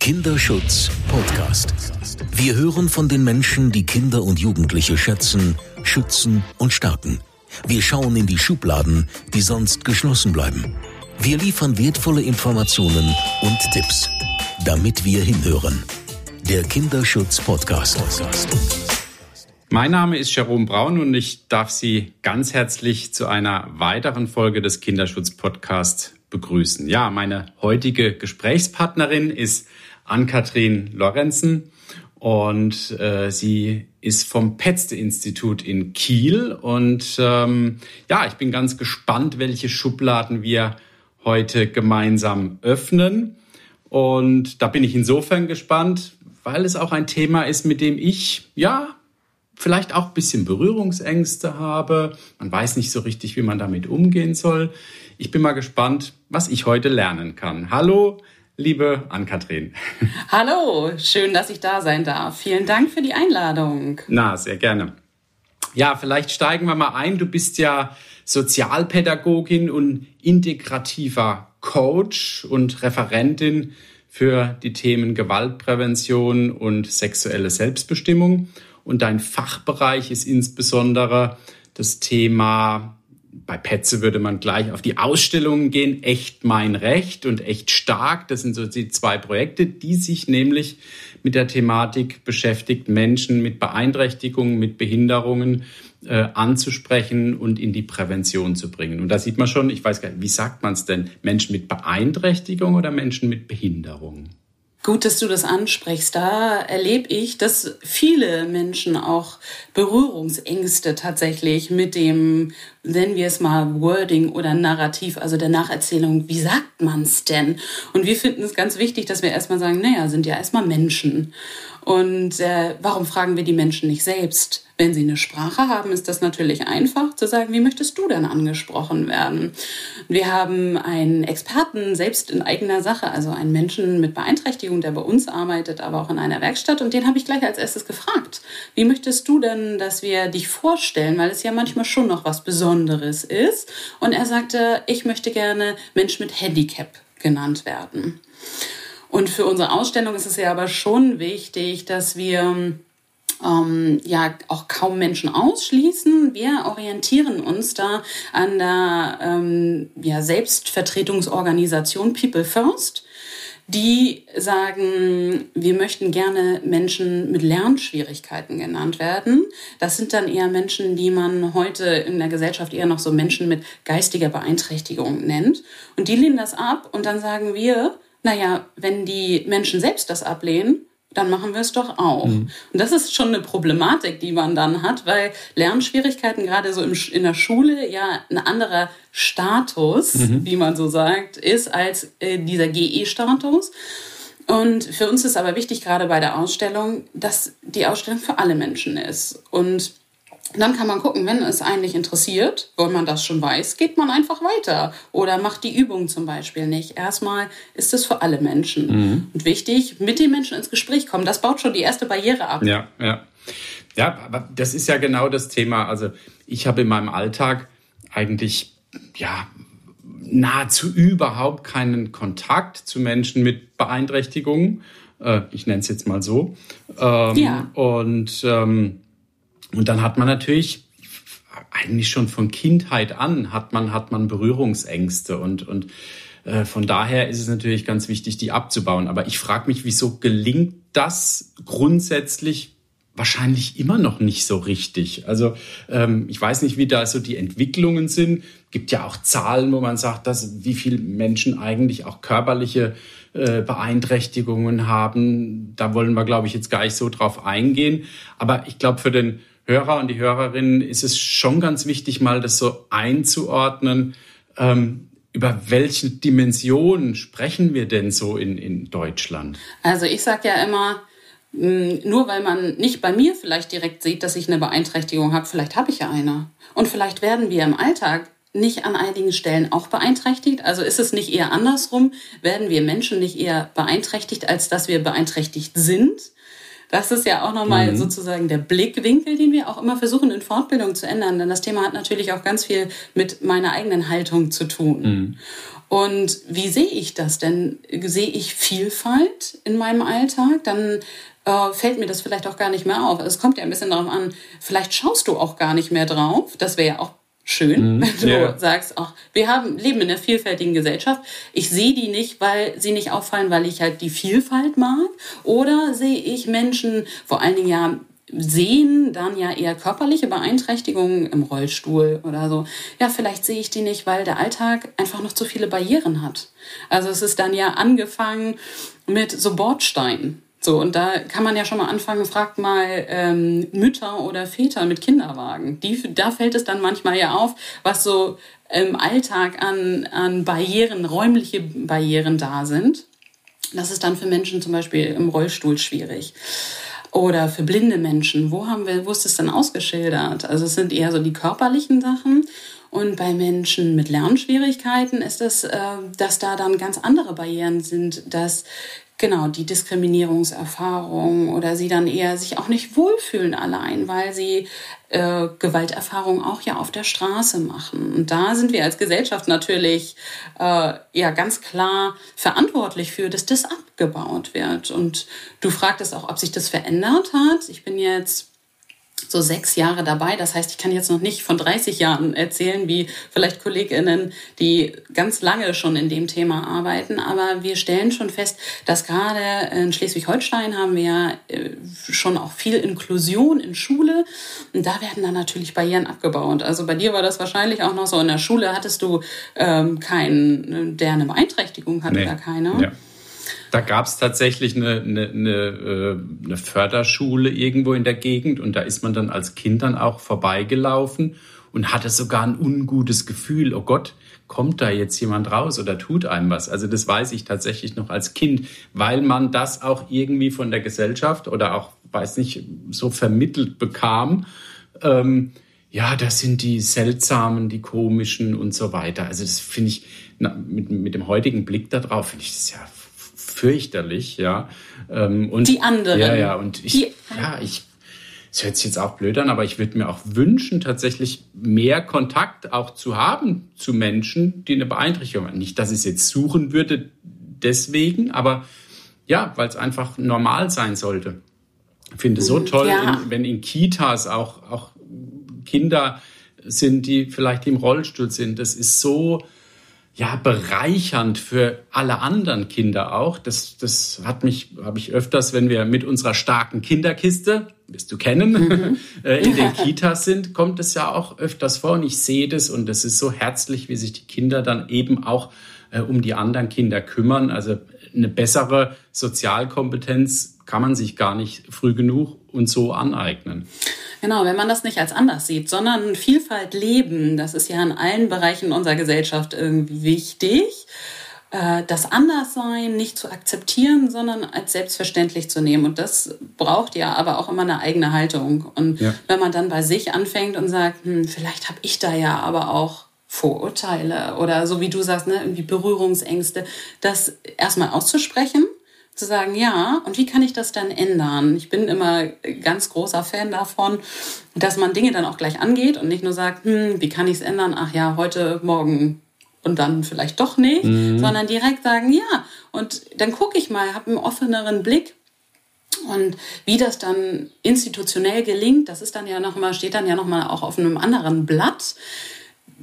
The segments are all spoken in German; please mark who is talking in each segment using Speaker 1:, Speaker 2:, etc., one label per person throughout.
Speaker 1: Kinderschutz Podcast. Wir hören von den Menschen, die Kinder und Jugendliche schätzen, schützen und stärken. Wir schauen in die Schubladen, die sonst geschlossen bleiben. Wir liefern wertvolle Informationen und Tipps, damit wir hinhören. Der Kinderschutz Podcast.
Speaker 2: Mein Name ist Jerome Braun und ich darf Sie ganz herzlich zu einer weiteren Folge des Kinderschutz Podcasts begrüßen. Ja, meine heutige Gesprächspartnerin ist Ann-Kathrin Lorenzen und äh, sie ist vom Petzte-Institut in Kiel. Und ähm, ja, ich bin ganz gespannt, welche Schubladen wir heute gemeinsam öffnen. Und da bin ich insofern gespannt, weil es auch ein Thema ist, mit dem ich, ja, vielleicht auch ein bisschen Berührungsängste habe. Man weiß nicht so richtig, wie man damit umgehen soll. Ich bin mal gespannt, was ich heute lernen kann. Hallo, liebe Ann-Kathrin.
Speaker 3: Hallo, schön, dass ich da sein darf. Vielen Dank für die Einladung.
Speaker 2: Na, sehr gerne. Ja, vielleicht steigen wir mal ein. Du bist ja Sozialpädagogin und integrativer Coach und Referentin für die Themen Gewaltprävention und sexuelle Selbstbestimmung. Und dein Fachbereich ist insbesondere das Thema bei Petze würde man gleich auf die Ausstellungen gehen, echt mein Recht und echt stark. Das sind so die zwei Projekte, die sich nämlich mit der Thematik beschäftigt, Menschen mit Beeinträchtigungen, mit Behinderungen äh, anzusprechen und in die Prävention zu bringen. Und da sieht man schon, ich weiß gar nicht, wie sagt man es denn, Menschen mit Beeinträchtigung oder Menschen mit Behinderung?
Speaker 3: Gut, dass du das ansprichst. Da erlebe ich, dass viele Menschen auch Berührungsängste tatsächlich mit dem, nennen wir es mal, Wording oder Narrativ, also der Nacherzählung. Wie sagt man's denn? Und wir finden es ganz wichtig, dass wir erstmal sagen, naja, sind ja erstmal Menschen. Und äh, warum fragen wir die Menschen nicht selbst? Wenn sie eine Sprache haben, ist das natürlich einfach zu sagen, wie möchtest du denn angesprochen werden? Wir haben einen Experten selbst in eigener Sache, also einen Menschen mit Beeinträchtigung, der bei uns arbeitet, aber auch in einer Werkstatt. Und den habe ich gleich als erstes gefragt. Wie möchtest du denn, dass wir dich vorstellen? Weil es ja manchmal schon noch was Besonderes ist. Und er sagte, ich möchte gerne Mensch mit Handicap genannt werden. Und für unsere Ausstellung ist es ja aber schon wichtig, dass wir ähm, ja auch kaum Menschen ausschließen. Wir orientieren uns da an der ähm, ja, Selbstvertretungsorganisation People First. Die sagen, wir möchten gerne Menschen mit Lernschwierigkeiten genannt werden. Das sind dann eher Menschen, die man heute in der Gesellschaft eher noch so Menschen mit geistiger Beeinträchtigung nennt. Und die lehnen das ab und dann sagen wir, naja, wenn die Menschen selbst das ablehnen, dann machen wir es doch auch. Mhm. Und das ist schon eine Problematik, die man dann hat, weil Lernschwierigkeiten gerade so in der Schule ja ein anderer Status, mhm. wie man so sagt, ist als äh, dieser GE-Status. Und für uns ist aber wichtig, gerade bei der Ausstellung, dass die Ausstellung für alle Menschen ist. Und dann kann man gucken, wenn es eigentlich interessiert, wenn man das schon weiß, geht man einfach weiter oder macht die Übung zum Beispiel nicht. Erstmal ist es für alle Menschen. Mhm. Und wichtig, mit den Menschen ins Gespräch kommen. Das baut schon die erste Barriere ab.
Speaker 2: Ja, ja. Ja, aber das ist ja genau das Thema. Also ich habe in meinem Alltag eigentlich, ja, nahezu überhaupt keinen Kontakt zu Menschen mit Beeinträchtigungen. Äh, ich nenne es jetzt mal so. Ähm, ja. Und ähm, und dann hat man natürlich eigentlich schon von Kindheit an hat man, hat man Berührungsängste und, und äh, von daher ist es natürlich ganz wichtig, die abzubauen. Aber ich frage mich, wieso gelingt das grundsätzlich wahrscheinlich immer noch nicht so richtig. Also ähm, ich weiß nicht, wie da so die Entwicklungen sind. Gibt ja auch Zahlen, wo man sagt, dass wie viele Menschen eigentlich auch körperliche äh, Beeinträchtigungen haben. Da wollen wir, glaube ich, jetzt gar nicht so drauf eingehen. Aber ich glaube, für den Hörer und die Hörerinnen ist es schon ganz wichtig, mal das so einzuordnen. Ähm, über welche Dimensionen sprechen wir denn so in, in Deutschland?
Speaker 3: Also ich sage ja immer, hm, nur weil man nicht bei mir vielleicht direkt sieht, dass ich eine Beeinträchtigung habe, vielleicht habe ich ja eine. Und vielleicht werden wir im Alltag nicht an einigen Stellen auch beeinträchtigt? Also ist es nicht eher andersrum? Werden wir Menschen nicht eher beeinträchtigt, als dass wir beeinträchtigt sind? Das ist ja auch nochmal mhm. sozusagen der Blickwinkel, den wir auch immer versuchen in Fortbildung zu ändern. Denn das Thema hat natürlich auch ganz viel mit meiner eigenen Haltung zu tun. Mhm. Und wie sehe ich das denn? Sehe ich Vielfalt in meinem Alltag? Dann äh, fällt mir das vielleicht auch gar nicht mehr auf. Es kommt ja ein bisschen darauf an, vielleicht schaust du auch gar nicht mehr drauf. Das wäre ja auch schön, mhm. wenn du yeah. sagst, ach, wir haben, leben in einer vielfältigen Gesellschaft. Ich sehe die nicht, weil sie nicht auffallen, weil ich halt die Vielfalt mag. Oder sehe ich Menschen, vor allen Dingen ja sehen dann ja eher körperliche Beeinträchtigungen im Rollstuhl oder so. Ja, vielleicht sehe ich die nicht, weil der Alltag einfach noch zu viele Barrieren hat. Also es ist dann ja angefangen mit so Bordsteinen. So, und da kann man ja schon mal anfangen, fragt mal ähm, Mütter oder Väter mit Kinderwagen. Die, da fällt es dann manchmal ja auf, was so im Alltag an, an Barrieren, räumliche Barrieren da sind. Das ist dann für Menschen zum Beispiel im Rollstuhl schwierig. Oder für blinde Menschen, wo haben wir, wo ist das dann ausgeschildert? Also es sind eher so die körperlichen Sachen. Und bei Menschen mit Lernschwierigkeiten ist es, äh, dass da dann ganz andere Barrieren sind, dass genau die Diskriminierungserfahrung oder sie dann eher sich auch nicht wohlfühlen allein, weil sie äh, Gewalterfahrung auch ja auf der Straße machen. Und da sind wir als Gesellschaft natürlich äh, ja ganz klar verantwortlich für, dass das abgebaut wird. Und du fragtest auch, ob sich das verändert hat. Ich bin jetzt so sechs Jahre dabei. Das heißt, ich kann jetzt noch nicht von 30 Jahren erzählen, wie vielleicht KollegInnen, die ganz lange schon in dem Thema arbeiten. Aber wir stellen schon fest, dass gerade in Schleswig-Holstein haben wir äh, schon auch viel Inklusion in Schule. Und da werden dann natürlich Barrieren abgebaut. Also bei dir war das wahrscheinlich auch noch so. In der Schule hattest du ähm, keinen, der eine Beeinträchtigung hat nee. oder keine. Ja.
Speaker 2: Da gab es tatsächlich eine, eine, eine, äh, eine Förderschule irgendwo in der Gegend und da ist man dann als Kind dann auch vorbeigelaufen und hatte sogar ein ungutes Gefühl, oh Gott, kommt da jetzt jemand raus oder tut einem was? Also das weiß ich tatsächlich noch als Kind, weil man das auch irgendwie von der Gesellschaft oder auch, weiß nicht, so vermittelt bekam. Ähm, ja, das sind die seltsamen, die komischen und so weiter. Also das finde ich, na, mit, mit dem heutigen Blick darauf, finde ich das ja fürchterlich, ja.
Speaker 3: Ähm, und, die anderen.
Speaker 2: Ja, ja, und ich, die, ja, ich, es hört sich jetzt auch blöd an, aber ich würde mir auch wünschen, tatsächlich mehr Kontakt auch zu haben zu Menschen, die eine Beeinträchtigung haben. Nicht, dass ich es jetzt suchen würde deswegen, aber ja, weil es einfach normal sein sollte. Ich finde es so mhm, toll, ja. in, wenn in Kitas auch, auch Kinder sind, die vielleicht im Rollstuhl sind. Das ist so, ja, bereichernd für alle anderen Kinder auch. Das, das hat mich, habe ich öfters, wenn wir mit unserer starken Kinderkiste, wirst du kennen, mhm. Äh, in den Kitas sind, kommt es ja auch öfters vor und ich sehe das und es ist so herzlich, wie sich die Kinder dann eben auch äh, um die anderen Kinder kümmern. Also eine bessere Sozialkompetenz kann man sich gar nicht früh genug und so aneignen.
Speaker 3: Genau, wenn man das nicht als anders sieht, sondern Vielfalt leben, das ist ja in allen Bereichen unserer Gesellschaft irgendwie wichtig. Äh, das Anderssein nicht zu akzeptieren, sondern als selbstverständlich zu nehmen. Und das braucht ja aber auch immer eine eigene Haltung. Und ja. wenn man dann bei sich anfängt und sagt, hm, vielleicht habe ich da ja aber auch Vorurteile oder so wie du sagst, ne, irgendwie Berührungsängste, das erstmal auszusprechen zu sagen, ja, und wie kann ich das dann ändern? Ich bin immer ganz großer Fan davon, dass man Dinge dann auch gleich angeht und nicht nur sagt, hm, wie kann ich es ändern? Ach ja, heute, morgen und dann vielleicht doch nicht, mhm. sondern direkt sagen, ja, und dann gucke ich mal, habe einen offeneren Blick und wie das dann institutionell gelingt, das ist dann ja noch mal, steht dann ja noch mal auch auf einem anderen Blatt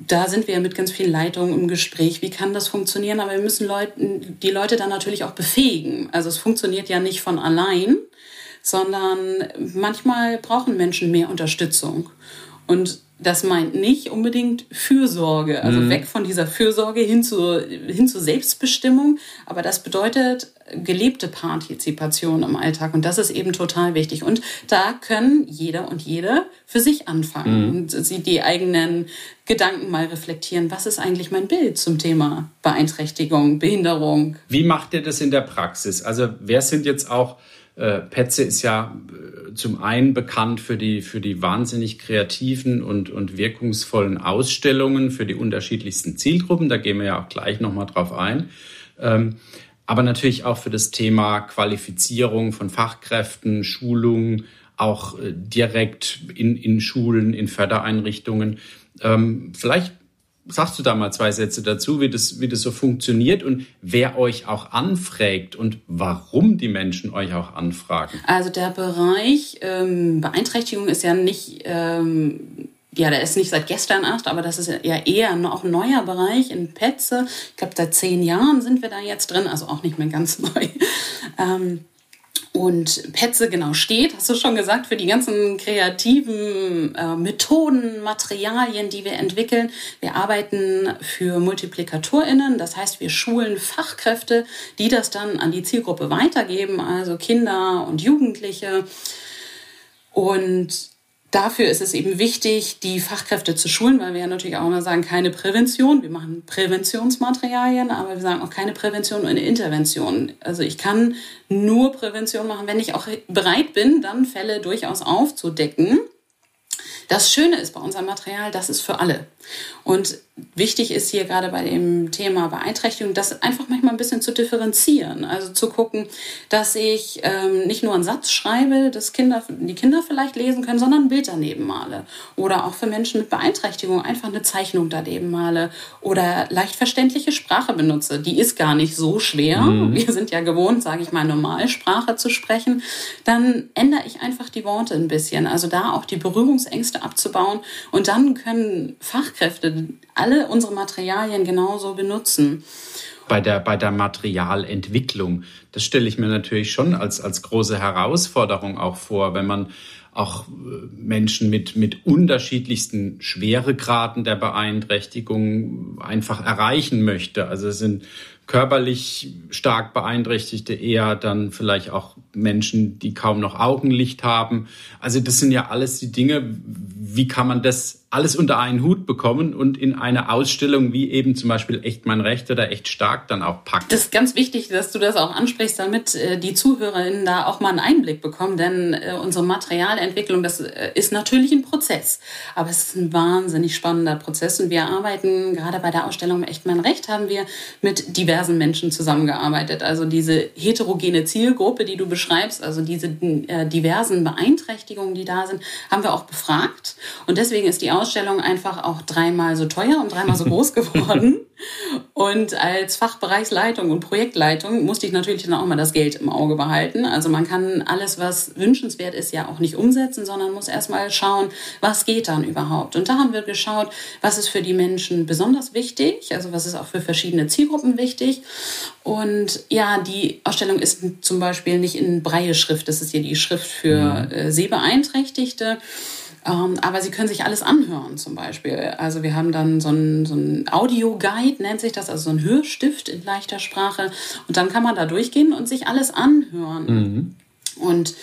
Speaker 3: da sind wir mit ganz vielen Leitungen im Gespräch. Wie kann das funktionieren? Aber wir müssen Leuten, die Leute dann natürlich auch befähigen. Also es funktioniert ja nicht von allein, sondern manchmal brauchen Menschen mehr Unterstützung. Und das meint nicht unbedingt Fürsorge, also mhm. weg von dieser Fürsorge hin zu, hin zu Selbstbestimmung. Aber das bedeutet gelebte Partizipation im Alltag. Und das ist eben total wichtig. Und da können jeder und jede für sich anfangen mhm. und sie die eigenen Gedanken mal reflektieren. Was ist eigentlich mein Bild zum Thema Beeinträchtigung, Behinderung?
Speaker 2: Wie macht ihr das in der Praxis? Also wer sind jetzt auch äh, Petze ist ja äh, zum einen bekannt für die, für die wahnsinnig kreativen und, und wirkungsvollen Ausstellungen für die unterschiedlichsten Zielgruppen. Da gehen wir ja auch gleich nochmal drauf ein. Ähm, aber natürlich auch für das Thema Qualifizierung von Fachkräften, Schulung, auch äh, direkt in, in Schulen, in Fördereinrichtungen. Ähm, vielleicht sagst du da mal zwei Sätze dazu, wie das, wie das so funktioniert und wer euch auch anfragt und warum die Menschen euch auch anfragen?
Speaker 3: Also der Bereich ähm, Beeinträchtigung ist ja nicht, ähm, ja, der ist nicht seit gestern erst, aber das ist ja eher noch ein neuer Bereich in Petze. Ich glaube, seit zehn Jahren sind wir da jetzt drin, also auch nicht mehr ganz neu. Ähm, und Petze genau steht, hast du schon gesagt, für die ganzen kreativen äh, Methoden, Materialien, die wir entwickeln. Wir arbeiten für MultiplikatorInnen, das heißt, wir schulen Fachkräfte, die das dann an die Zielgruppe weitergeben, also Kinder und Jugendliche. Und dafür ist es eben wichtig, die Fachkräfte zu schulen, weil wir ja natürlich auch immer sagen, keine Prävention. Wir machen Präventionsmaterialien, aber wir sagen auch keine Prävention und eine Intervention. Also ich kann nur Prävention machen, wenn ich auch bereit bin, dann Fälle durchaus aufzudecken. Das Schöne ist bei unserem Material, das ist für alle. Und wichtig ist hier gerade bei dem Thema Beeinträchtigung, das einfach manchmal ein bisschen zu differenzieren. Also zu gucken, dass ich ähm, nicht nur einen Satz schreibe, dass Kinder, die Kinder vielleicht lesen können, sondern ein Bild daneben male. Oder auch für Menschen mit Beeinträchtigung einfach eine Zeichnung daneben male. Oder leicht verständliche Sprache benutze. Die ist gar nicht so schwer. Mhm. Wir sind ja gewohnt, sage ich mal, Normalsprache zu sprechen. Dann ändere ich einfach die Worte ein bisschen. Also da auch die Berührungsängste abzubauen. Und dann können Fachkräfte Fachkräfte alle unsere Materialien genauso benutzen.
Speaker 2: Bei der, bei der Materialentwicklung, das stelle ich mir natürlich schon als, als große Herausforderung auch vor, wenn man auch äh, Menschen mit, mit unterschiedlichsten Schweregraden der Beeinträchtigung einfach erreichen möchte. Also es sind körperlich stark Beeinträchtigte eher dann vielleicht auch Menschen, die kaum noch Augenlicht haben. Also das sind ja alles die Dinge, wie kann man das alles unter einen Hut bekommen und in eine Ausstellung wie eben zum Beispiel Echt mein Recht oder Echt stark dann auch packen.
Speaker 3: Das ist ganz wichtig, dass du das auch ansprichst, damit äh, die ZuhörerInnen da auch mal einen Einblick bekommen, denn äh, unsere Materialentwicklung, das äh, ist natürlich ein Prozess, aber es ist ein wahnsinnig spannender Prozess und wir arbeiten gerade bei der Ausstellung Echt mein Recht haben wir mit diversen Menschen zusammengearbeitet, also diese heterogene Zielgruppe, die du beschreibst, also diese diversen Beeinträchtigungen, die da sind, haben wir auch befragt und deswegen ist die Ausstellung einfach auch dreimal so teuer und dreimal so groß geworden. Und als Fachbereichsleitung und Projektleitung musste ich natürlich dann auch mal das Geld im Auge behalten. Also man kann alles, was wünschenswert ist, ja auch nicht umsetzen, sondern muss erstmal schauen, was geht dann überhaupt. Und da haben wir geschaut, was ist für die Menschen besonders wichtig, also was ist auch für verschiedene Zielgruppen wichtig. Und ja, die Ausstellung ist zum Beispiel nicht in Breie-Schrift, das ist hier die Schrift für mhm. äh, Sehbeeinträchtigte. Ähm, aber Sie können sich alles anhören zum Beispiel. Also wir haben dann so ein, so Audio-Guide, nennt sich das, also so ein Hörstift in leichter Sprache. Und dann kann man da durchgehen und sich alles anhören. Mhm. Und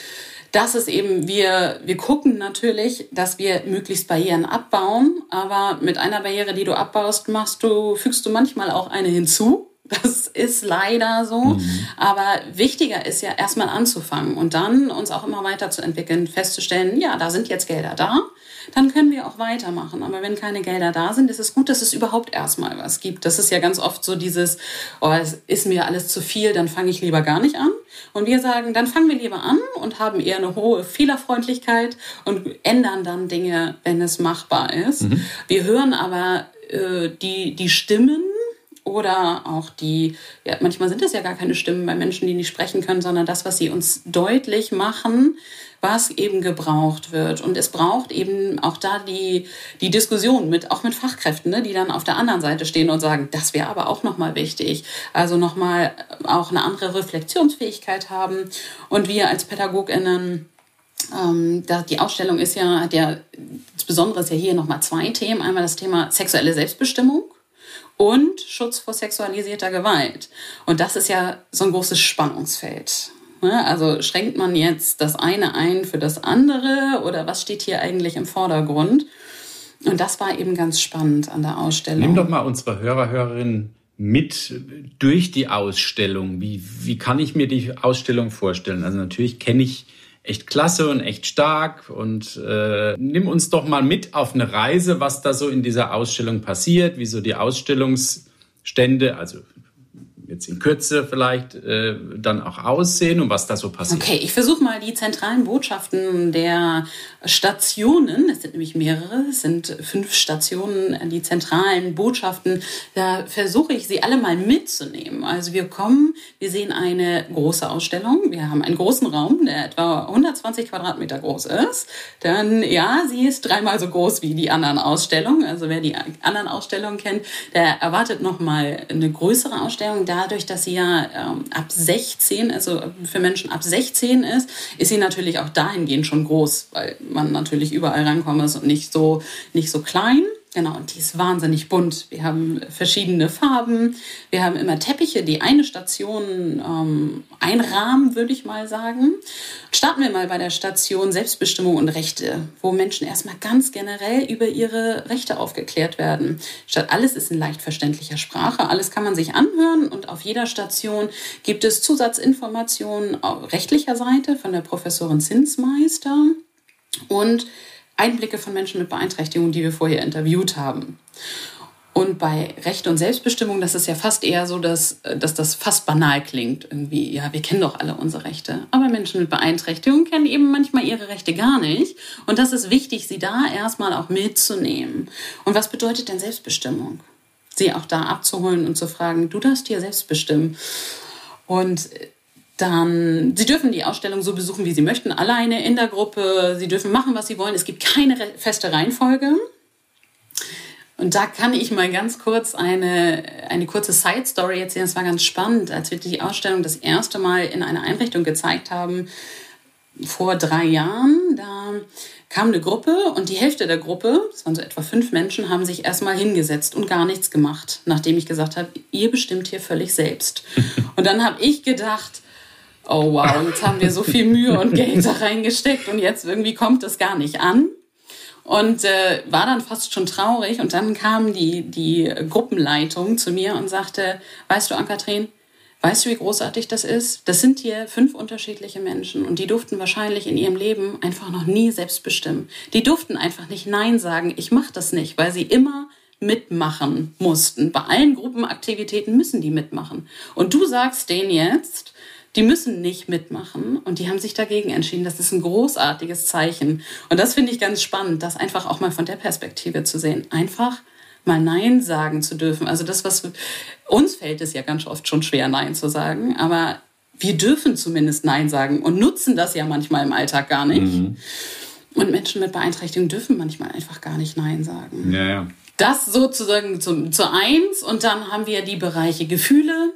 Speaker 3: das ist eben, wir, wir gucken natürlich, dass wir möglichst Barrieren abbauen, aber mit einer Barriere, die du abbaust, machst du, fügst du manchmal auch eine hinzu. Das ist leider so. Mhm. Aber wichtiger ist ja erstmal anzufangen und dann uns auch immer weiterzuentwickeln, festzustellen, ja, da sind jetzt Gelder da, dann können wir auch weitermachen. Aber wenn keine Gelder da sind, ist es gut, dass es überhaupt erstmal was gibt. Das ist ja ganz oft so dieses, oh, es ist mir alles zu viel, dann fange ich lieber gar nicht an. Und wir sagen, dann fangen wir lieber an und haben eher eine hohe Fehlerfreundlichkeit und ändern dann Dinge, wenn es machbar ist. Mhm. Wir hören aber äh, die, die Stimmen oder auch die, ja, manchmal sind es ja gar keine Stimmen bei Menschen, die nicht sprechen können, sondern das, was sie uns deutlich machen, was eben gebraucht wird. Und es braucht eben auch da die, die Diskussion mit, auch mit Fachkräften, ne, die dann auf der anderen Seite stehen und sagen, das wäre aber auch nochmal wichtig. Also nochmal auch eine andere Reflexionsfähigkeit haben. Und wir als PädagogInnen, ähm, da, die Ausstellung ist ja, hat ja, das Besondere ist ja hier nochmal zwei Themen. Einmal das Thema sexuelle Selbstbestimmung und Schutz vor sexualisierter Gewalt. Und das ist ja so ein großes Spannungsfeld. Ne? Also schränkt man jetzt das eine ein für das andere oder was steht hier eigentlich im Vordergrund? Und das war eben ganz spannend an der Ausstellung.
Speaker 2: Nimm doch mal unsere Hörer, Hörerinnen mit durch die Ausstellung. Wie, wie kann ich mir die Ausstellung vorstellen? Also natürlich kenne ich echt klasse und echt stark. Und äh, nimm uns doch mal mit auf eine Reise, was da so in dieser Ausstellung passiert, wie so die Ausstellungsstände, also jetzt in Kürze vielleicht äh, dann auch aussehen und was da so passiert.
Speaker 3: Okay, ich versuche mal die zentralen Botschaften der Stationen, es sind nämlich mehrere, es sind fünf Stationen, die zentralen Botschaften, da versuche ich sie alle mal mitzunehmen. Also wir kommen, wir sehen eine große Ausstellung, wir haben einen großen Raum, der etwa 120 Quadratmeter groß ist. Dann, ja, sie ist dreimal so groß wie die anderen Ausstellungen. Also wer die anderen Ausstellungen kennt, der erwartet nochmal eine größere Ausstellung. Dadurch, dass sie ja ähm, ab 16, also für Menschen ab 16 ist, ist sie natürlich auch dahingehend schon groß, weil man natürlich überall rankommen ist und nicht so, nicht so klein. Genau, und die ist wahnsinnig bunt. Wir haben verschiedene Farben. Wir haben immer Teppiche, die eine Station ähm, einrahmen, würde ich mal sagen. Starten wir mal bei der Station Selbstbestimmung und Rechte, wo Menschen erstmal ganz generell über ihre Rechte aufgeklärt werden. Statt alles ist in leicht verständlicher Sprache, alles kann man sich anhören und auf jeder Station gibt es Zusatzinformationen auf rechtlicher Seite von der Professorin Zinsmeister und Einblicke von Menschen mit Beeinträchtigungen, die wir vorher interviewt haben. Und bei Recht und Selbstbestimmung, das ist ja fast eher so, dass, dass das fast banal klingt. Irgendwie, ja, wir kennen doch alle unsere Rechte. Aber Menschen mit Beeinträchtigung kennen eben manchmal ihre Rechte gar nicht. Und das ist wichtig, sie da erstmal auch mitzunehmen. Und was bedeutet denn Selbstbestimmung? Sie auch da abzuholen und zu fragen, du darfst hier selbst bestimmen. Und dann, Sie dürfen die Ausstellung so besuchen, wie Sie möchten, alleine in der Gruppe. Sie dürfen machen, was Sie wollen. Es gibt keine feste Reihenfolge. Und da kann ich mal ganz kurz eine, eine kurze Side-Story erzählen. Es war ganz spannend, als wir die Ausstellung das erste Mal in einer Einrichtung gezeigt haben, vor drei Jahren. Da kam eine Gruppe und die Hälfte der Gruppe, das waren so etwa fünf Menschen, haben sich erstmal hingesetzt und gar nichts gemacht, nachdem ich gesagt habe, ihr bestimmt hier völlig selbst. Und dann habe ich gedacht, oh wow, jetzt haben wir so viel Mühe und Geld da reingesteckt und jetzt irgendwie kommt es gar nicht an. Und äh, war dann fast schon traurig. Und dann kam die, die Gruppenleitung zu mir und sagte, weißt du, Ann-Kathrin, weißt du, wie großartig das ist? Das sind hier fünf unterschiedliche Menschen und die durften wahrscheinlich in ihrem Leben einfach noch nie selbst bestimmen. Die durften einfach nicht Nein sagen, ich mache das nicht, weil sie immer mitmachen mussten. Bei allen Gruppenaktivitäten müssen die mitmachen. Und du sagst denen jetzt, die müssen nicht mitmachen und die haben sich dagegen entschieden. Das ist ein großartiges Zeichen. Und das finde ich ganz spannend, das einfach auch mal von der Perspektive zu sehen. Einfach mal Nein sagen zu dürfen. Also das, was uns fällt, ist ja ganz oft schon schwer, Nein zu sagen. Aber wir dürfen zumindest Nein sagen und nutzen das ja manchmal im Alltag gar nicht. Mhm. Und Menschen mit Beeinträchtigung dürfen manchmal einfach gar nicht Nein sagen.
Speaker 2: Ja, ja.
Speaker 3: Das sozusagen zu, zu eins. Und dann haben wir die Bereiche Gefühle,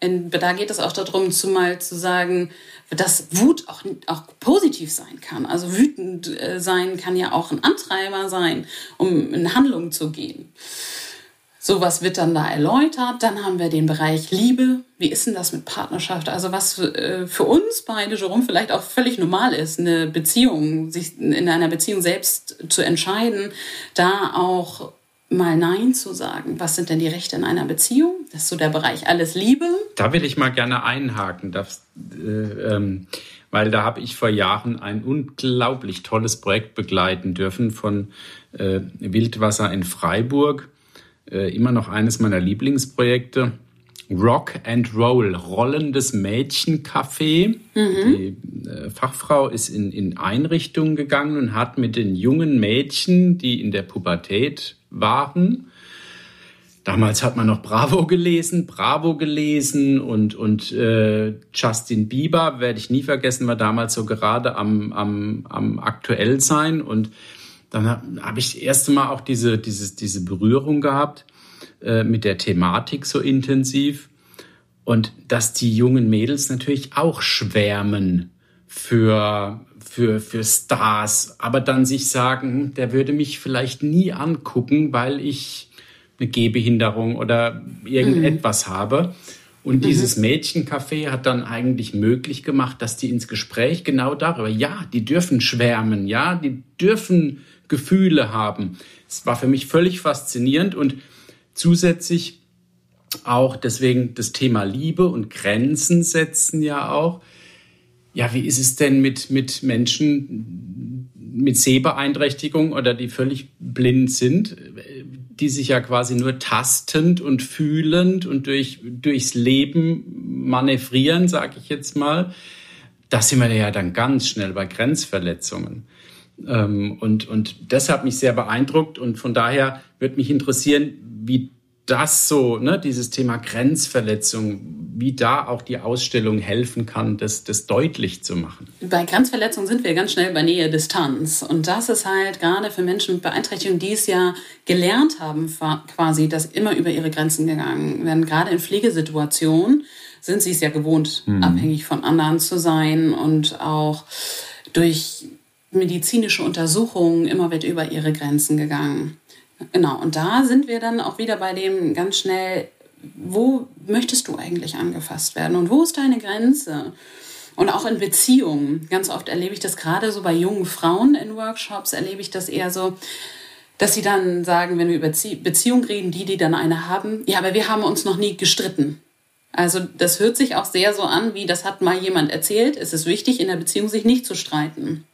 Speaker 3: in, da geht es auch darum, zumal zu sagen, dass Wut auch, auch positiv sein kann. Also wütend äh, sein kann ja auch ein Antreiber sein, um in Handlung zu gehen. Sowas wird dann da erläutert. Dann haben wir den Bereich Liebe. Wie ist denn das mit Partnerschaft? Also was äh, für uns beide, Jerome, vielleicht auch völlig normal ist, eine Beziehung, sich in einer Beziehung selbst zu entscheiden, da auch mal Nein zu sagen. Was sind denn die Rechte in einer Beziehung? Das ist so der Bereich alles Liebe.
Speaker 2: Da will ich mal gerne einhaken, das, äh, ähm, weil da habe ich vor Jahren ein unglaublich tolles Projekt begleiten dürfen von äh, Wildwasser in Freiburg. Äh, immer noch eines meiner Lieblingsprojekte. Rock and Roll, rollendes Mädchencafé. Mhm. Die äh, Fachfrau ist in, in Einrichtungen gegangen und hat mit den jungen Mädchen, die in der Pubertät waren. Damals hat man noch Bravo gelesen, Bravo gelesen und, und äh, Justin Bieber, werde ich nie vergessen, war damals so gerade am, am, am aktuell sein. Und dann habe hab ich das erste Mal auch diese, diese, diese Berührung gehabt äh, mit der Thematik so intensiv. Und dass die jungen Mädels natürlich auch schwärmen für für, für Stars, aber dann sich sagen, hm, der würde mich vielleicht nie angucken, weil ich eine Gehbehinderung oder irgendetwas mhm. habe. Und mhm. dieses Mädchencafé hat dann eigentlich möglich gemacht, dass die ins Gespräch genau darüber, ja, die dürfen schwärmen, ja, die dürfen Gefühle haben. Es war für mich völlig faszinierend und zusätzlich auch deswegen das Thema Liebe und Grenzen setzen ja auch ja, wie ist es denn mit, mit Menschen mit Sehbeeinträchtigung oder die völlig blind sind? die sich ja quasi nur tastend und fühlend und durch, durchs Leben manövrieren, sage ich jetzt mal, da sind wir ja dann ganz schnell bei Grenzverletzungen. Ähm, und, und das hat mich sehr beeindruckt und von daher würde mich interessieren, wie das so, ne, dieses Thema Grenzverletzung, wie da auch die Ausstellung helfen kann, das, das deutlich zu machen.
Speaker 3: Bei Grenzverletzungen sind wir ganz schnell bei Nähe Distanz. Und das ist halt gerade für Menschen mit Beeinträchtigung, die es ja gelernt haben, quasi, dass immer über ihre Grenzen gegangen werden. Gerade in Pflegesituationen sind sie es ja gewohnt, mhm. abhängig von anderen zu sein und auch durch medizinische Untersuchungen immer wird über ihre Grenzen gegangen. Genau, und da sind wir dann auch wieder bei dem ganz schnell, wo möchtest du eigentlich angefasst werden und wo ist deine Grenze? Und auch in Beziehungen. Ganz oft erlebe ich das gerade so bei jungen Frauen in Workshops, erlebe ich das eher so, dass sie dann sagen, wenn wir über Beziehung reden, die, die dann eine haben, ja, aber wir haben uns noch nie gestritten. Also das hört sich auch sehr so an, wie das hat mal jemand erzählt. Es ist wichtig, in der Beziehung sich nicht zu streiten.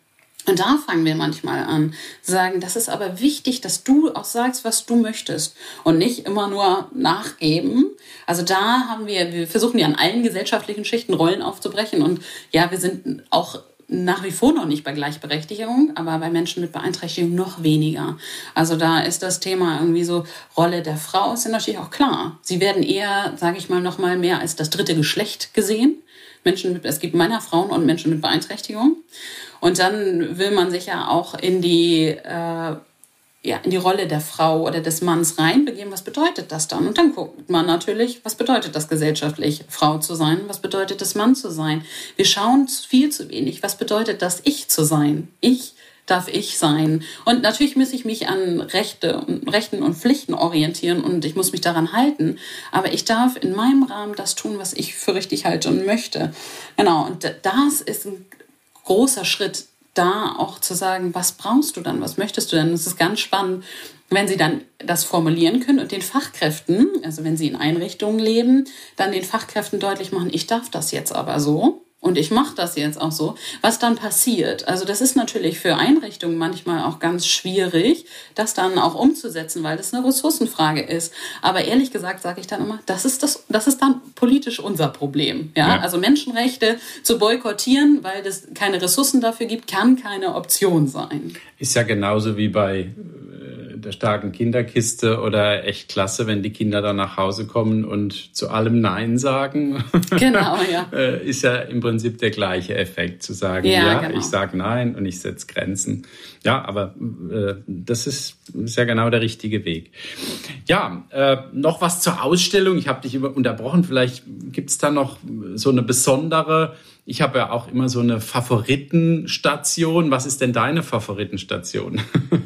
Speaker 3: Und da fangen wir manchmal an, sagen, das ist aber wichtig, dass du auch sagst, was du möchtest und nicht immer nur nachgeben. Also da haben wir, wir versuchen ja an allen gesellschaftlichen Schichten Rollen aufzubrechen und ja, wir sind auch nach wie vor noch nicht bei Gleichberechtigung, aber bei Menschen mit Beeinträchtigung noch weniger. Also da ist das Thema irgendwie so Rolle der Frau ist natürlich auch klar. Sie werden eher, sage ich mal, noch mal mehr als das dritte Geschlecht gesehen. Menschen mit, es gibt Männer, Frauen und Menschen mit Beeinträchtigung. Und dann will man sich ja auch in die, äh, ja, in die Rolle der Frau oder des Manns reinbegeben. Was bedeutet das dann? Und dann guckt man natürlich, was bedeutet das gesellschaftlich, Frau zu sein? Was bedeutet das, Mann zu sein? Wir schauen viel zu wenig. Was bedeutet das, ich zu sein? Ich darf ich sein. Und natürlich muss ich mich an Rechte und Rechten und Pflichten orientieren und ich muss mich daran halten. Aber ich darf in meinem Rahmen das tun, was ich für richtig halte und möchte. Genau. Und das ist ein großer Schritt, da auch zu sagen, was brauchst du dann, was möchtest du denn? Es ist ganz spannend, wenn sie dann das formulieren können und den Fachkräften, also wenn sie in Einrichtungen leben, dann den Fachkräften deutlich machen, ich darf das jetzt aber so und ich mache das jetzt auch so, was dann passiert. Also das ist natürlich für Einrichtungen manchmal auch ganz schwierig, das dann auch umzusetzen, weil das eine Ressourcenfrage ist. Aber ehrlich gesagt sage ich dann immer, das ist das, das ist dann politisch unser Problem. Ja? ja? Also Menschenrechte zu boykottieren, weil es keine Ressourcen dafür gibt, kann keine Option sein.
Speaker 2: Ist ja genauso wie bei der starken Kinderkiste oder echt klasse, wenn die Kinder dann nach Hause kommen und zu allem Nein sagen. Genau, ja. Äh, ist ja im Prinzip der gleiche Effekt, zu sagen, ja, ja genau. ich sage Nein und ich setze Grenzen. Ja, aber äh, das ist, ist ja genau der richtige Weg. Ja, äh, noch was zur Ausstellung. Ich habe dich unterbrochen. Vielleicht gibt es da noch so eine besondere ich habe ja auch immer so eine Favoritenstation. Was ist denn deine Favoritenstation?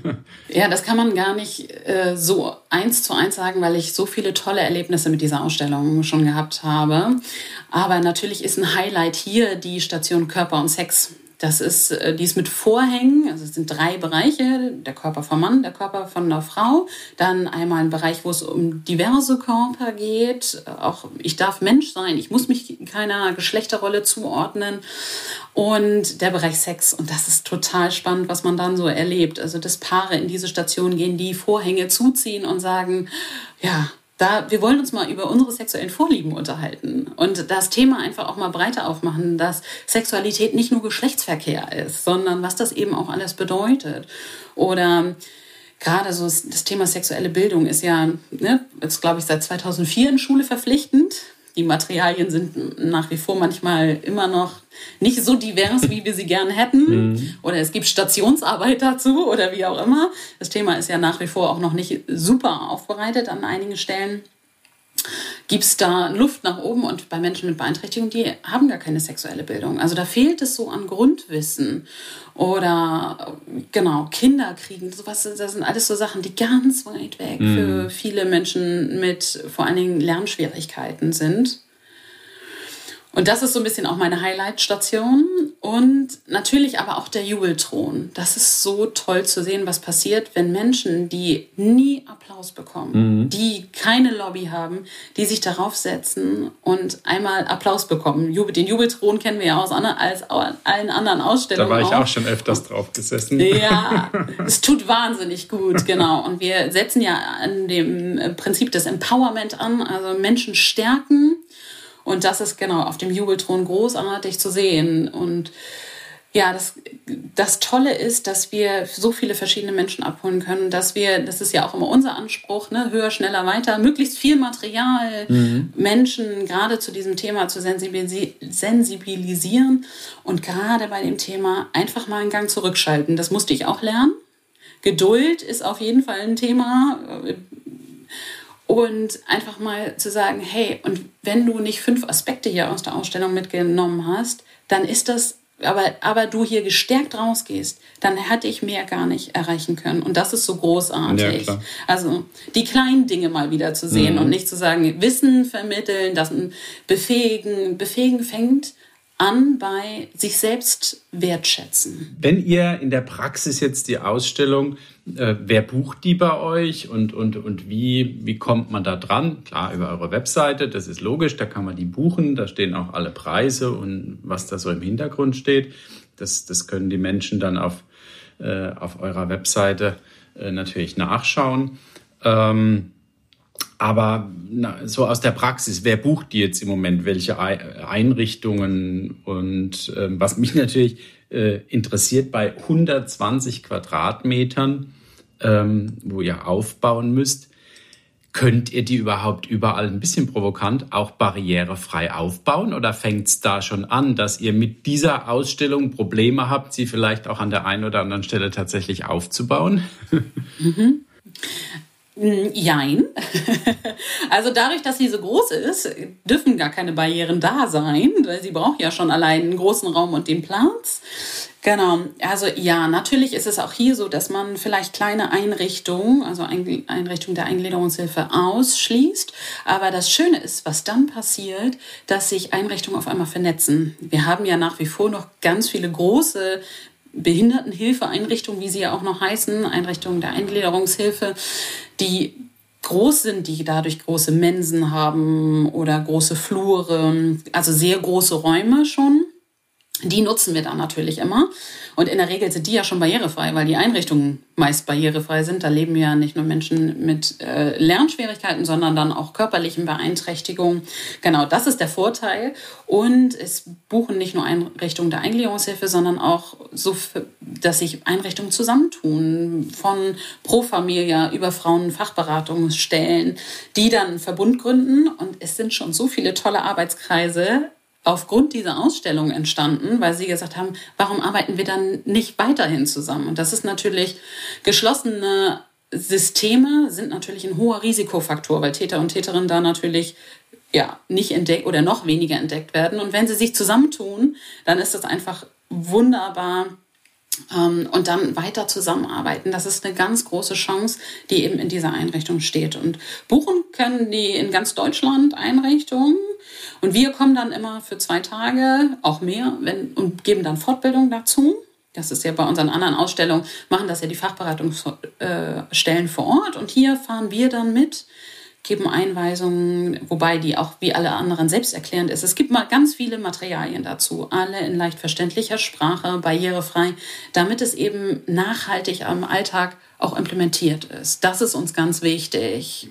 Speaker 3: ja, das kann man gar nicht äh, so eins zu eins sagen, weil ich so viele tolle Erlebnisse mit dieser Ausstellung schon gehabt habe. Aber natürlich ist ein Highlight hier die Station Körper und Sex. Das ist, äh, die ist mit Vorhängen, also es sind drei Bereiche, der Körper vom Mann, der Körper von der Frau, dann einmal ein Bereich, wo es um diverse Körper geht, auch ich darf Mensch sein, ich muss mich keiner Geschlechterrolle zuordnen. Und der Bereich Sex und das ist total spannend, was man dann so erlebt, also dass Paare in diese Station gehen, die Vorhänge zuziehen und sagen, ja, da, wir wollen uns mal über unsere sexuellen Vorlieben unterhalten und das Thema einfach auch mal breiter aufmachen, dass Sexualität nicht nur Geschlechtsverkehr ist, sondern was das eben auch alles bedeutet. Oder gerade so das Thema sexuelle Bildung ist ja, ne, jetzt glaube ich seit 2004 in Schule verpflichtend. Die Materialien sind nach wie vor manchmal immer noch nicht so divers, wie wir sie gern hätten. Mhm. Oder es gibt Stationsarbeit dazu oder wie auch immer. Das Thema ist ja nach wie vor auch noch nicht super aufbereitet an einigen Stellen gibt es da Luft nach oben und bei Menschen mit Beeinträchtigung, die haben gar keine sexuelle Bildung. Also da fehlt es so an Grundwissen oder genau Kinder kriegen, sowas, das sind alles so Sachen, die ganz weit weg mhm. für viele Menschen mit vor allen Dingen Lernschwierigkeiten sind. Und das ist so ein bisschen auch meine Highlight-Station. Und natürlich aber auch der Jubelthron. Das ist so toll zu sehen, was passiert, wenn Menschen, die nie Applaus bekommen, mhm. die keine Lobby haben, die sich darauf setzen und einmal Applaus bekommen. Den Jubelthron kennen wir ja aus als allen anderen Ausstellungen.
Speaker 2: Da war ich auch, auch schon öfters drauf gesessen.
Speaker 3: Ja, es tut wahnsinnig gut, genau. Und wir setzen ja an dem Prinzip des Empowerment an, also Menschen stärken und das ist genau auf dem Jubelthron großartig zu sehen. Und ja, das, das Tolle ist, dass wir so viele verschiedene Menschen abholen können, dass wir, das ist ja auch immer unser Anspruch, ne, höher, schneller, weiter, möglichst viel Material, mhm. Menschen gerade zu diesem Thema zu sensibilisieren und gerade bei dem Thema einfach mal einen Gang zurückschalten. Das musste ich auch lernen. Geduld ist auf jeden Fall ein Thema und einfach mal zu sagen, hey, und wenn du nicht fünf Aspekte hier aus der Ausstellung mitgenommen hast, dann ist das, aber, aber du hier gestärkt rausgehst, dann hätte ich mehr gar nicht erreichen können. Und das ist so großartig. Ja, also die kleinen Dinge mal wieder zu sehen mhm. und nicht zu sagen, Wissen vermitteln, das befähigen. Befähigen fängt an bei sich selbst wertschätzen.
Speaker 2: Wenn ihr in der Praxis jetzt die Ausstellung, äh, wer bucht die bei euch und, und, und wie, wie kommt man da dran? Klar, über eure Webseite, das ist logisch, da kann man die buchen, da stehen auch alle Preise und was da so im Hintergrund steht. Das, das können die Menschen dann auf, äh, auf eurer Webseite äh, natürlich nachschauen. Ähm, aber na, so aus der Praxis, wer bucht die jetzt im Moment, welche Einrichtungen? Und ähm, was mich natürlich äh, interessiert, bei 120 Quadratmetern, ähm, wo ihr aufbauen müsst, könnt ihr die überhaupt überall ein bisschen provokant auch barrierefrei aufbauen oder fängt es da schon an, dass ihr mit dieser Ausstellung Probleme habt, sie vielleicht auch an der einen oder anderen Stelle tatsächlich aufzubauen?
Speaker 3: Mhm. Hm, jein. Also dadurch, dass sie so groß ist, dürfen gar keine Barrieren da sein, weil sie braucht ja schon allein einen großen Raum und den Platz. Genau, also ja, natürlich ist es auch hier so, dass man vielleicht kleine Einrichtungen, also Einrichtungen der Eingliederungshilfe ausschließt. Aber das Schöne ist, was dann passiert, dass sich Einrichtungen auf einmal vernetzen. Wir haben ja nach wie vor noch ganz viele große Behindertenhilfeeinrichtungen, wie sie ja auch noch heißen, Einrichtungen der Eingliederungshilfe, die groß sind, die dadurch große Mensen haben oder große Flure, also sehr große Räume schon. Die nutzen wir dann natürlich immer. Und in der Regel sind die ja schon barrierefrei, weil die Einrichtungen meist barrierefrei sind. Da leben ja nicht nur Menschen mit äh, Lernschwierigkeiten, sondern dann auch körperlichen Beeinträchtigungen. Genau, das ist der Vorteil. Und es buchen nicht nur Einrichtungen der Eingliederungshilfe, sondern auch so, dass sich Einrichtungen zusammentun, von Pro Familia über Frauenfachberatungsstellen, die dann einen Verbund gründen. Und es sind schon so viele tolle Arbeitskreise aufgrund dieser Ausstellung entstanden, weil sie gesagt haben, warum arbeiten wir dann nicht weiterhin zusammen? Und das ist natürlich geschlossene Systeme sind natürlich ein hoher Risikofaktor, weil Täter und Täterinnen da natürlich ja nicht entdeckt oder noch weniger entdeckt werden. Und wenn sie sich zusammentun, dann ist das einfach wunderbar und dann weiter zusammenarbeiten. Das ist eine ganz große Chance, die eben in dieser Einrichtung steht. Und buchen können die in ganz Deutschland Einrichtungen. Und wir kommen dann immer für zwei Tage, auch mehr, wenn, und geben dann Fortbildung dazu. Das ist ja bei unseren anderen Ausstellungen, machen das ja die Fachberatungsstellen vor Ort. Und hier fahren wir dann mit, geben Einweisungen, wobei die auch wie alle anderen selbsterklärend ist. Es gibt mal ganz viele Materialien dazu, alle in leicht verständlicher Sprache, barrierefrei, damit es eben nachhaltig am Alltag auch implementiert ist. Das ist uns ganz wichtig.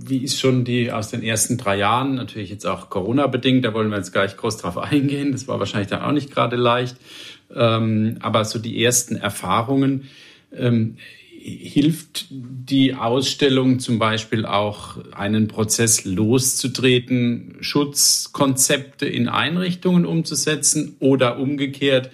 Speaker 2: Wie ist schon die aus den ersten drei Jahren, natürlich jetzt auch Corona-bedingt, da wollen wir jetzt gleich groß drauf eingehen. Das war wahrscheinlich dann auch nicht gerade leicht. Ähm, aber so die ersten Erfahrungen, ähm, hilft die Ausstellung zum Beispiel auch, einen Prozess loszutreten, Schutzkonzepte in Einrichtungen umzusetzen oder umgekehrt,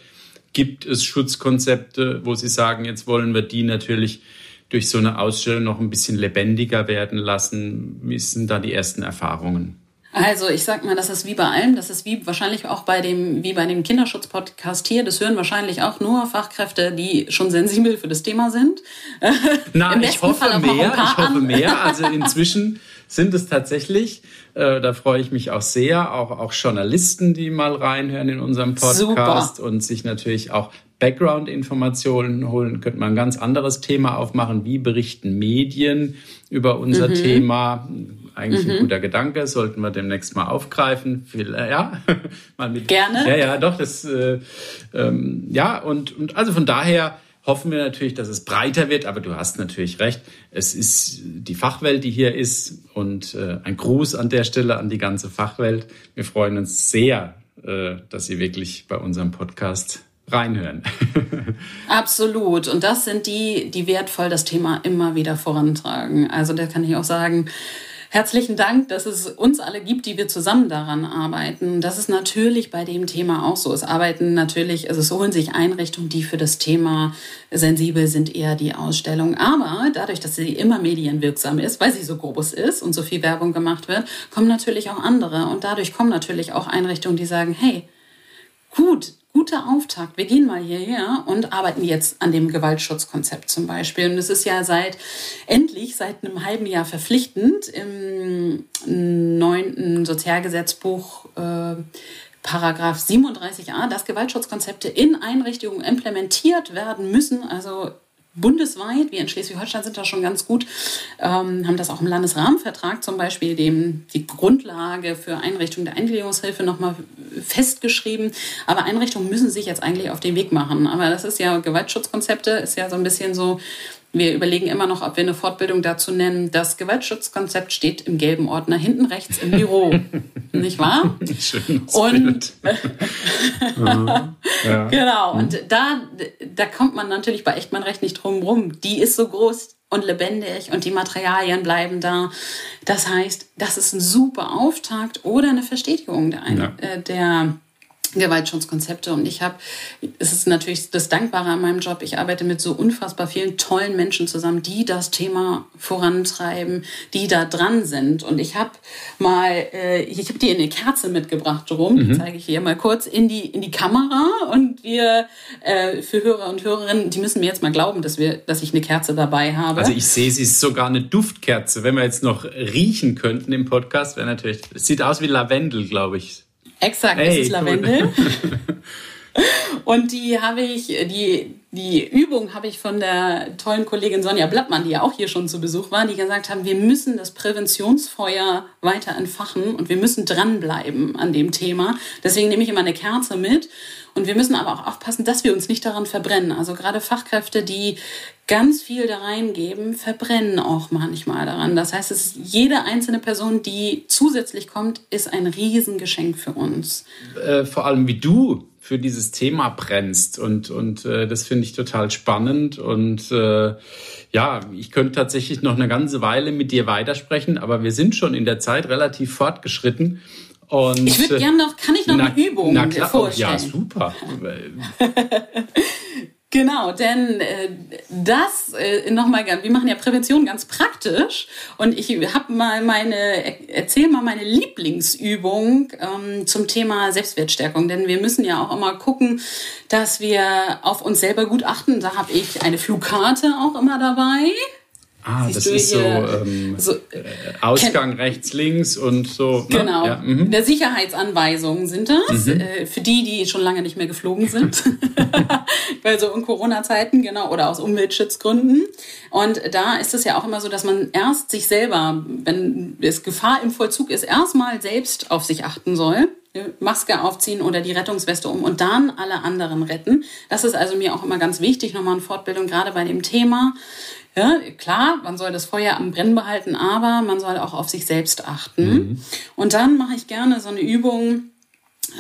Speaker 2: Gibt es Schutzkonzepte, wo Sie sagen, jetzt wollen wir die natürlich durch so eine Ausstellung noch ein bisschen lebendiger werden lassen? Wie sind da die ersten Erfahrungen?
Speaker 3: Also ich sag mal, das ist wie bei allem, das ist wie wahrscheinlich auch bei dem, wie bei dem Kinderschutz-Podcast hier, das hören wahrscheinlich auch nur Fachkräfte, die schon sensibel für das Thema sind.
Speaker 2: Na, ich hoffe mehr, ich hoffe mehr. Also inzwischen sind es tatsächlich, äh, da freue ich mich auch sehr, auch, auch Journalisten, die mal reinhören in unserem Podcast Super. und sich natürlich auch Background-Informationen holen, könnte man ein ganz anderes Thema aufmachen. Wie berichten Medien über unser mhm. Thema? Eigentlich mhm. ein guter Gedanke, sollten wir demnächst mal aufgreifen. Äh, ja,
Speaker 3: mal mit. Gerne.
Speaker 2: Ja, ja, doch, das, äh, ähm, ja, und, und also von daher hoffen wir natürlich, dass es breiter wird, aber du hast natürlich recht. Es ist die Fachwelt, die hier ist und äh, ein Gruß an der Stelle an die ganze Fachwelt. Wir freuen uns sehr, äh, dass Sie wirklich bei unserem Podcast reinhören.
Speaker 3: Absolut. Und das sind die, die wertvoll das Thema immer wieder vorantragen. Also da kann ich auch sagen, Herzlichen Dank, dass es uns alle gibt, die wir zusammen daran arbeiten. Das ist natürlich bei dem Thema auch so. Es arbeiten natürlich, also es holen sich Einrichtungen, die für das Thema sensibel sind, eher die Ausstellung. Aber dadurch, dass sie immer medienwirksam ist, weil sie so groß ist und so viel Werbung gemacht wird, kommen natürlich auch andere. Und dadurch kommen natürlich auch Einrichtungen, die sagen, hey, gut, guter Auftakt. Wir gehen mal hierher und arbeiten jetzt an dem Gewaltschutzkonzept zum Beispiel. Und es ist ja seit endlich seit einem halben Jahr verpflichtend im neunten Sozialgesetzbuch äh, Paragraph 37a, dass Gewaltschutzkonzepte in Einrichtungen implementiert werden müssen. Also bundesweit, wir in Schleswig-Holstein sind da schon ganz gut, ähm, haben das auch im Landesrahmenvertrag zum Beispiel dem, die Grundlage für Einrichtungen der Eingliederungshilfe nochmal festgeschrieben. Aber Einrichtungen müssen sich jetzt eigentlich auf den Weg machen. Aber das ist ja Gewaltschutzkonzepte, ist ja so ein bisschen so wir überlegen immer noch, ob wir eine Fortbildung dazu nennen. Das Gewaltschutzkonzept steht im gelben Ordner hinten rechts im Büro. Nicht wahr?
Speaker 2: Schönes und
Speaker 3: ja. genau. Und da, da kommt man natürlich bei Echtmann Recht nicht drum rum. Die ist so groß und lebendig und die Materialien bleiben da. Das heißt, das ist ein super Auftakt oder eine Verstetigung der, ja. äh, der Gewaltschutzkonzepte. Und ich habe, es ist natürlich das Dankbare an meinem Job, ich arbeite mit so unfassbar vielen tollen Menschen zusammen, die das Thema vorantreiben, die da dran sind. Und ich habe mal, äh, ich habe dir eine Kerze mitgebracht, Jerome, mhm. zeige ich hier mal kurz in die, in die Kamera. Und wir, äh, für Hörer und Hörerinnen, die müssen mir jetzt mal glauben, dass, wir, dass ich eine Kerze dabei habe.
Speaker 2: Also ich sehe, sie ist sogar eine Duftkerze. Wenn wir jetzt noch riechen könnten im Podcast, wäre natürlich, es sieht aus wie Lavendel, glaube ich.
Speaker 3: Exakt, hey, es ist Lavendel. Und die habe ich, die, die Übung habe ich von der tollen Kollegin Sonja Blattmann, die ja auch hier schon zu Besuch war, die gesagt haben, wir müssen das Präventionsfeuer weiter entfachen und wir müssen dranbleiben an dem Thema. Deswegen nehme ich immer eine Kerze mit. Und wir müssen aber auch aufpassen, dass wir uns nicht daran verbrennen. Also gerade Fachkräfte, die ganz viel da reingeben, verbrennen auch manchmal daran. Das heißt, es jede einzelne Person, die zusätzlich kommt, ist ein Riesengeschenk für uns.
Speaker 2: Äh, vor allem wie du für dieses Thema brennst und und äh, das finde ich total spannend und äh, ja, ich könnte tatsächlich noch eine ganze Weile mit dir weitersprechen, aber wir sind schon in der Zeit relativ fortgeschritten. Und,
Speaker 3: ich würde gerne noch, kann ich noch na, eine Übung na klar, vorstellen?
Speaker 2: Ja, super.
Speaker 3: Genau, denn äh, das äh, nochmal, wir machen ja Prävention ganz praktisch und ich habe mal meine, erzähl mal meine Lieblingsübung ähm, zum Thema Selbstwertstärkung, denn wir müssen ja auch immer gucken, dass wir auf uns selber gut achten. Da habe ich eine Flugkarte auch immer dabei.
Speaker 2: Ah, Siehst das ist so, ähm, so, äh, Ausgang rechts, links und so.
Speaker 3: Ne? Genau. Ja, mhm. Der Sicherheitsanweisungen sind das. Mhm. Äh, für die, die schon lange nicht mehr geflogen sind. Weil so in Corona-Zeiten, genau, oder aus Umweltschutzgründen. Und da ist es ja auch immer so, dass man erst sich selber, wenn es Gefahr im Vollzug ist, erstmal selbst auf sich achten soll. Maske aufziehen oder die Rettungsweste um und dann alle anderen retten. Das ist also mir auch immer ganz wichtig, nochmal in Fortbildung, gerade bei dem Thema. Ja, klar, man soll das Feuer am Brennen behalten, aber man soll auch auf sich selbst achten. Mhm. Und dann mache ich gerne so eine Übung,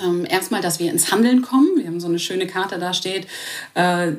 Speaker 3: ähm, erstmal, dass wir ins Handeln kommen. Wir haben so eine schöne Karte da steht. Äh,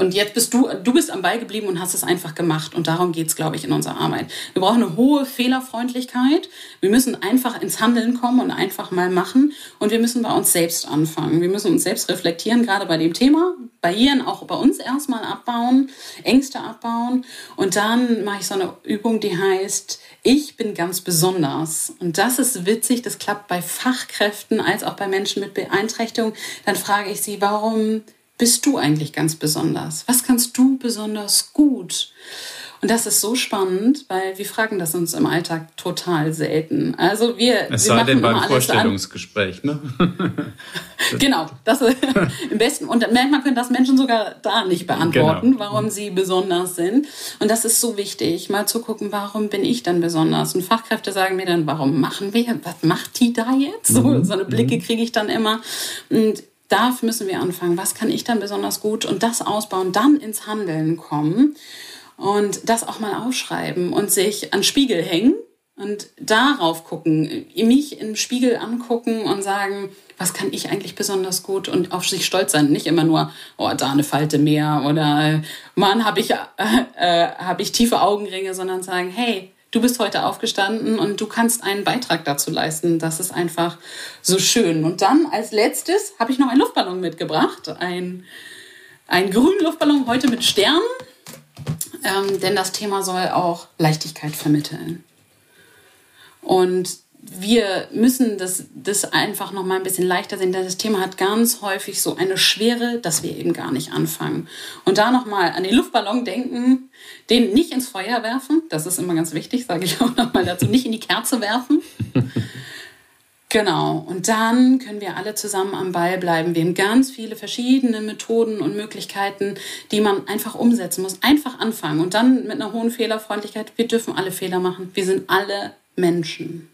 Speaker 3: und jetzt bist du, du bist am Ball geblieben und hast es einfach gemacht. Und darum geht's, glaube ich, in unserer Arbeit. Wir brauchen eine hohe Fehlerfreundlichkeit. Wir müssen einfach ins Handeln kommen und einfach mal machen. Und wir müssen bei uns selbst anfangen. Wir müssen uns selbst reflektieren, gerade bei dem Thema Barrieren auch bei uns erstmal abbauen, Ängste abbauen. Und dann mache ich so eine Übung, die heißt, ich bin ganz besonders. Und das ist witzig, das klappt bei Fachkräften als auch bei Menschen mit Beeinträchtigung. Dann frage ich sie, warum bist du eigentlich ganz besonders? Was kannst du besonders gut? Und das ist so spannend, weil wir fragen das uns im Alltag total selten. Also wir,
Speaker 2: es
Speaker 3: wir
Speaker 2: sei denn beim Vorstellungsgespräch, ne?
Speaker 3: genau, das ist im besten. Und manchmal können das Menschen sogar da nicht beantworten, genau. warum sie besonders sind. Und das ist so wichtig, mal zu gucken, warum bin ich dann besonders? Und Fachkräfte sagen mir dann, warum machen wir? Was macht die da jetzt? So, mhm. so eine Blicke mhm. kriege ich dann immer. Und da müssen wir anfangen. Was kann ich dann besonders gut? Und das ausbauen, dann ins Handeln kommen und das auch mal aufschreiben und sich an Spiegel hängen und darauf gucken, mich im Spiegel angucken und sagen, was kann ich eigentlich besonders gut und auf sich stolz sein. Nicht immer nur, oh, da eine Falte mehr oder Mann, habe ich, äh, äh, hab ich tiefe Augenringe, sondern sagen, hey, du bist heute aufgestanden und du kannst einen Beitrag dazu leisten. Das ist einfach so schön. Und dann als letztes habe ich noch einen Luftballon mitgebracht. Ein, einen grünen Luftballon heute mit Sternen ähm, denn das Thema soll auch Leichtigkeit vermitteln. Und wir müssen das, das einfach noch mal ein bisschen leichter sehen, denn das Thema hat ganz häufig so eine Schwere, dass wir eben gar nicht anfangen. Und da noch mal an den Luftballon denken, den nicht ins Feuer werfen, das ist immer ganz wichtig, sage ich auch noch mal dazu, nicht in die Kerze werfen, Genau. Und dann können wir alle zusammen am Ball bleiben. Wir haben ganz viele verschiedene Methoden und Möglichkeiten, die man einfach umsetzen muss. Einfach anfangen und dann mit einer hohen Fehlerfreundlichkeit. Wir dürfen alle Fehler machen. Wir sind alle Menschen.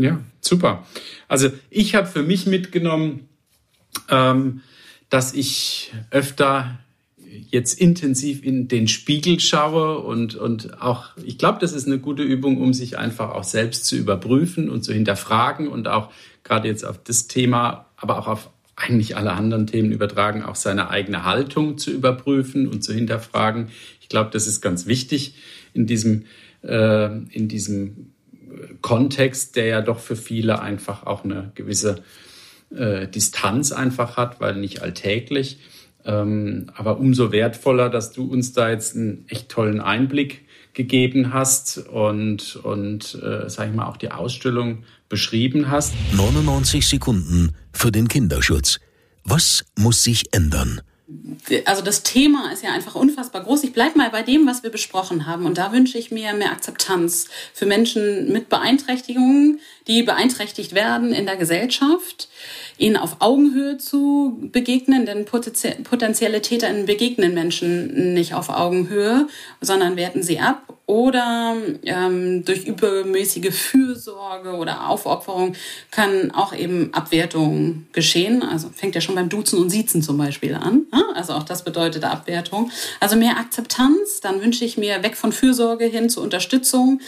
Speaker 2: Ja, super. Also ich habe für mich mitgenommen, ähm, dass ich öfter jetzt intensiv in den Spiegel schaue und, und auch, ich glaube, das ist eine gute Übung, um sich einfach auch selbst zu überprüfen und zu hinterfragen und auch gerade jetzt auf das Thema, aber auch auf eigentlich alle anderen Themen übertragen, auch seine eigene Haltung zu überprüfen und zu hinterfragen. Ich glaube, das ist ganz wichtig in diesem, äh, in diesem Kontext, der ja doch für viele einfach auch eine gewisse äh, Distanz einfach hat, weil nicht alltäglich. Ähm, aber umso wertvoller, dass du uns da jetzt einen echt tollen Einblick gegeben hast und, und äh, sag ich mal, auch die Ausstellung beschrieben hast.
Speaker 1: 99 Sekunden für den Kinderschutz. Was muss sich ändern?
Speaker 3: Also das Thema ist ja einfach unfassbar groß. Ich bleibe mal bei dem, was wir besprochen haben. Und da wünsche ich mir mehr Akzeptanz für Menschen mit Beeinträchtigungen, die beeinträchtigt werden in der Gesellschaft ihnen auf Augenhöhe zu begegnen, denn potenzielle TäterInnen begegnen Menschen nicht auf Augenhöhe, sondern werten sie ab oder ähm, durch übermäßige Fürsorge oder Aufopferung kann auch eben Abwertung geschehen. Also fängt ja schon beim Duzen und Siezen zum Beispiel an. Ne? Also auch das bedeutet Abwertung. Also mehr Akzeptanz, dann wünsche ich mir weg von Fürsorge hin zu Unterstützung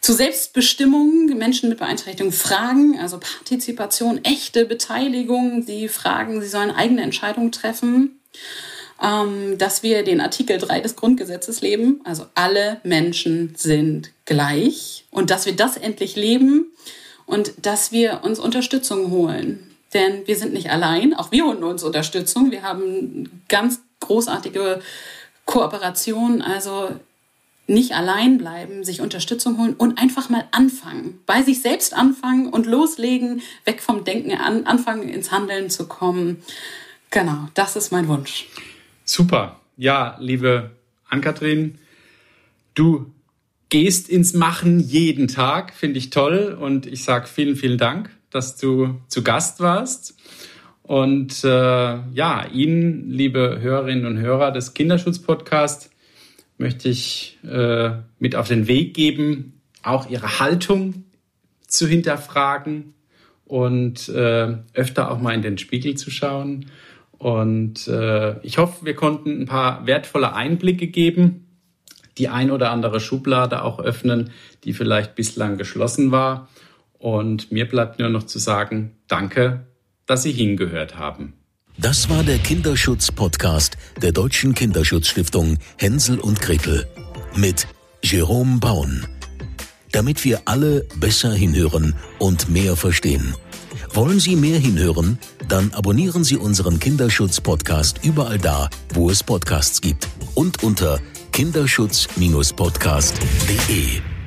Speaker 3: zu Selbstbestimmung, Menschen mit Beeinträchtigung fragen, also Partizipation, echte Beteiligung, sie fragen, sie sollen eigene Entscheidungen treffen, dass wir den Artikel 3 des Grundgesetzes leben, also alle Menschen sind gleich und dass wir das endlich leben und dass wir uns Unterstützung holen. Denn wir sind nicht allein, auch wir holen uns Unterstützung. Wir haben ganz großartige Kooperation. Also nicht allein bleiben, sich Unterstützung holen und einfach mal anfangen. Bei sich selbst anfangen und loslegen, weg vom Denken an, anfangen ins Handeln zu kommen. Genau, das ist mein Wunsch.
Speaker 2: Super. Ja, liebe Ann-Kathrin, du gehst ins Machen jeden Tag, finde ich toll. Und ich sage vielen, vielen Dank, dass du zu Gast warst. Und äh, ja, Ihnen, liebe Hörerinnen und Hörer des Kinderschutz-Podcasts, möchte ich äh, mit auf den Weg geben, auch ihre Haltung zu hinterfragen und äh, öfter auch mal in den Spiegel zu schauen. Und äh, ich hoffe, wir konnten ein paar wertvolle Einblicke geben, die ein oder andere Schublade auch öffnen, die vielleicht bislang geschlossen war. Und mir bleibt nur noch zu sagen, danke, dass Sie hingehört haben.
Speaker 1: Das war der Kinderschutz-Podcast der Deutschen Kinderschutzstiftung Hänsel und Gretel mit Jerome Baun. Damit wir alle besser hinhören und mehr verstehen Wollen Sie mehr hinhören? Dann abonnieren Sie unseren Kinderschutz-Podcast überall da, wo es Podcasts gibt und unter kinderschutz-podcast.de.